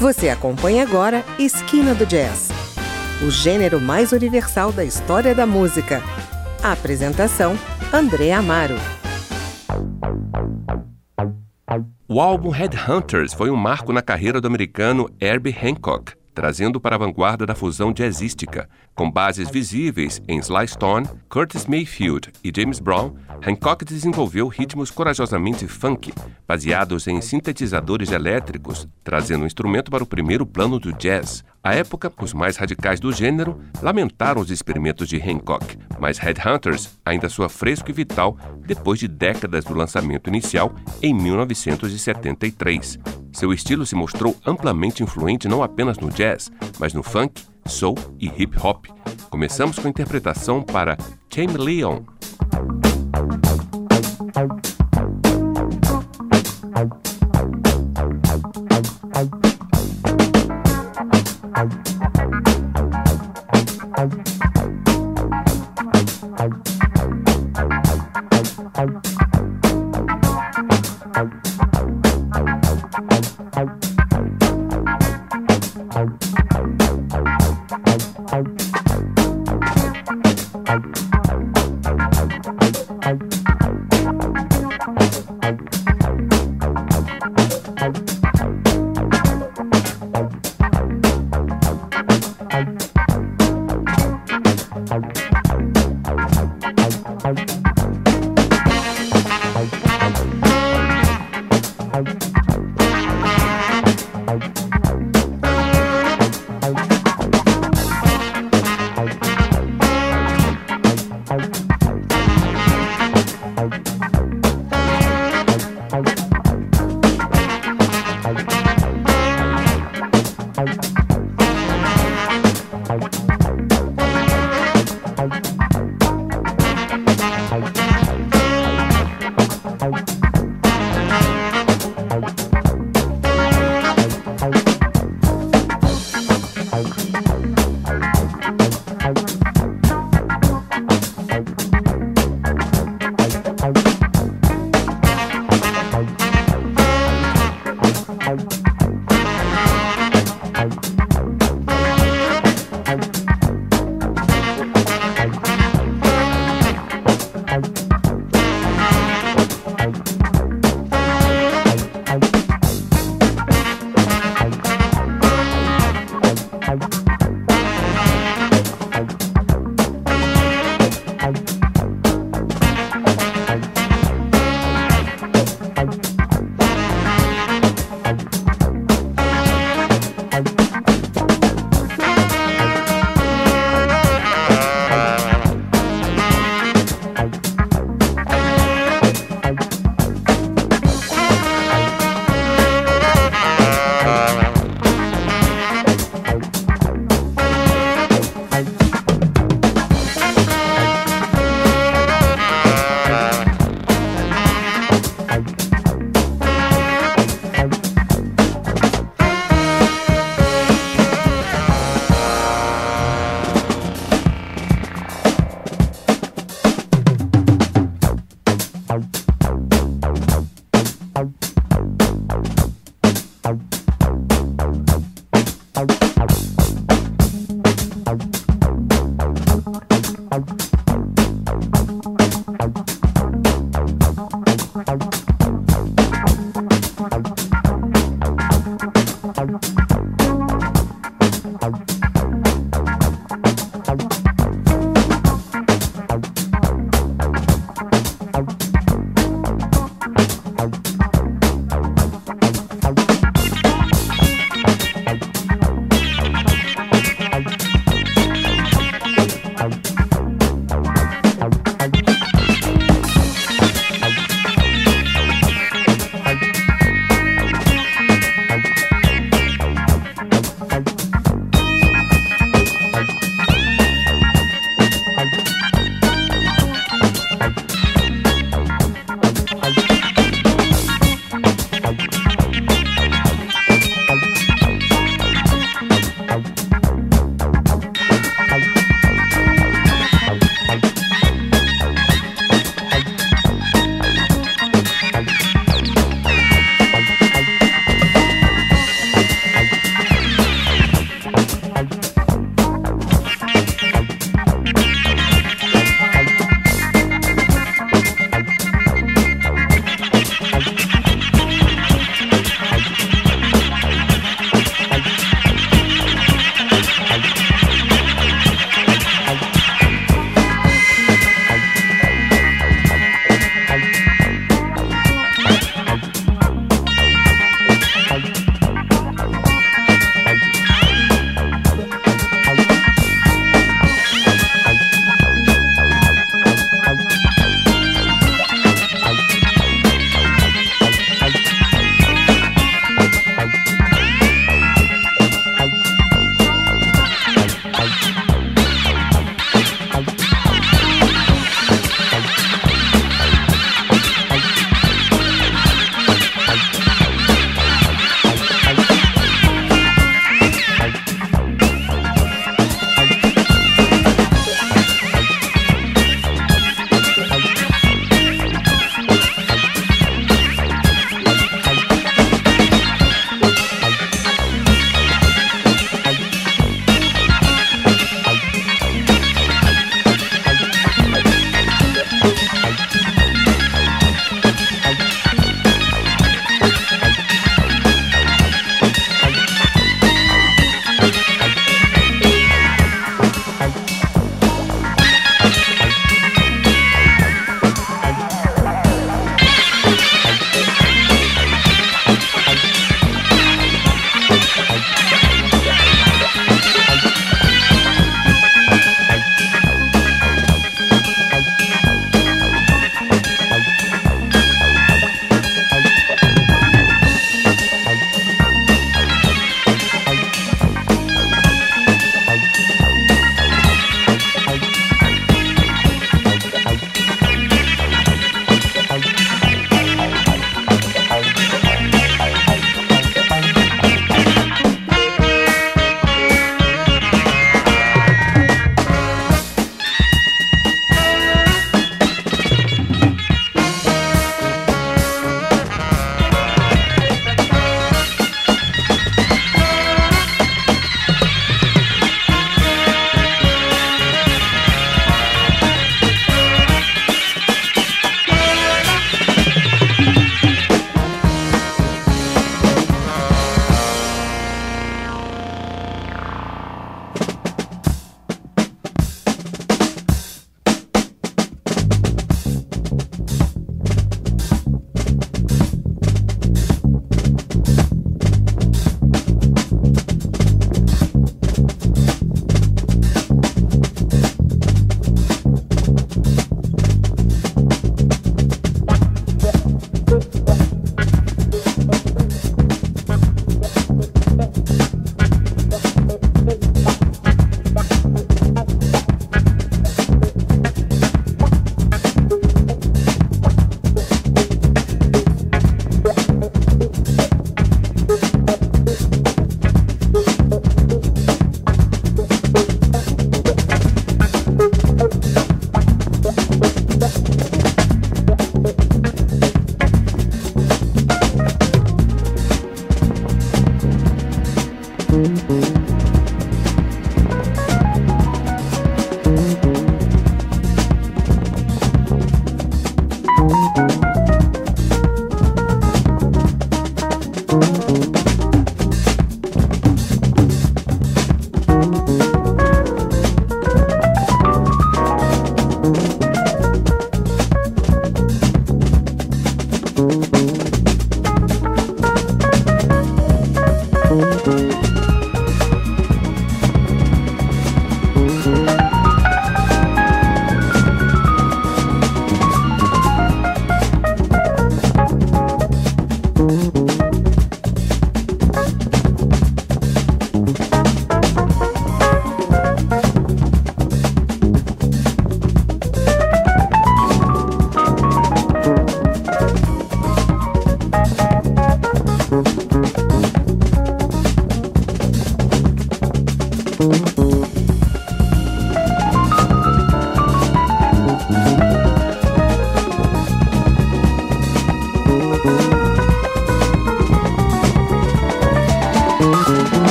Você acompanha agora Esquina do Jazz, o gênero mais universal da história da música. A apresentação: André Amaro. O álbum Headhunters foi um marco na carreira do americano Herbie Hancock, trazendo para a vanguarda da fusão jazzística. Com bases visíveis em Sly Stone, Curtis Mayfield e James Brown, Hancock desenvolveu ritmos corajosamente funk, baseados em sintetizadores elétricos, trazendo o instrumento para o primeiro plano do jazz. À época, os mais radicais do gênero lamentaram os experimentos de Hancock, mas Headhunters ainda soa fresco e vital depois de décadas do lançamento inicial em 1973. Seu estilo se mostrou amplamente influente não apenas no jazz, mas no funk, soul e hip hop. Começamos com a interpretação para Chameleon, の。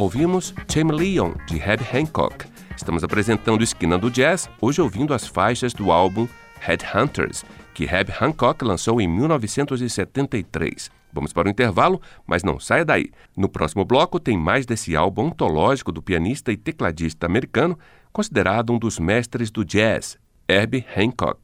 Ouvimos Chameleon, de Herb Hancock. Estamos apresentando Esquina do Jazz, hoje ouvindo as faixas do álbum Headhunters, que Herb Hancock lançou em 1973. Vamos para o intervalo, mas não saia daí. No próximo bloco tem mais desse álbum ontológico do pianista e tecladista americano, considerado um dos mestres do jazz, Herbie Hancock.